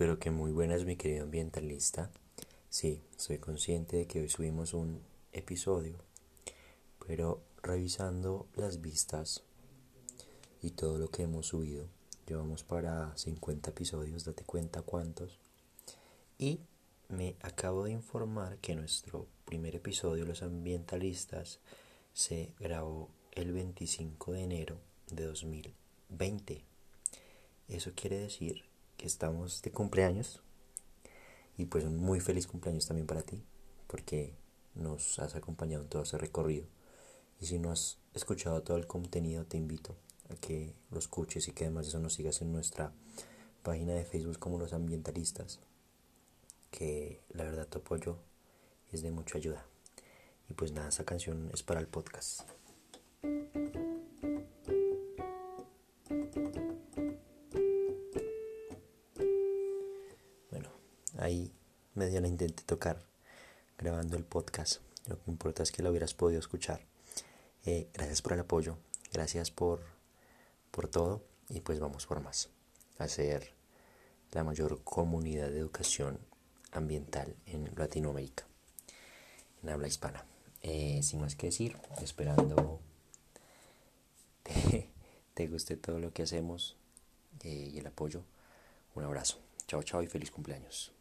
Espero que muy buenas, mi querido ambientalista. Sí, soy consciente de que hoy subimos un episodio, pero revisando las vistas y todo lo que hemos subido, llevamos para 50 episodios, date cuenta cuántos. Y me acabo de informar que nuestro primer episodio, Los Ambientalistas, se grabó el 25 de enero de 2020. Eso quiere decir que estamos de cumpleaños. Y pues un muy feliz cumpleaños también para ti porque nos has acompañado en todo ese recorrido. Y si no has escuchado todo el contenido te invito a que lo escuches y que además de eso nos sigas en nuestra página de Facebook como los ambientalistas que la verdad tu apoyo es de mucha ayuda. Y pues nada esa canción es para el podcast ahí medio la intenté tocar grabando el podcast. Lo que importa es que lo hubieras podido escuchar. Eh, gracias por el apoyo, gracias por, por todo y pues vamos por más. Hacer la mayor comunidad de educación ambiental en Latinoamérica, en habla hispana. Eh, sin más que decir, esperando te, te guste todo lo que hacemos eh, y el apoyo. Un abrazo. Chao, chao y feliz cumpleaños.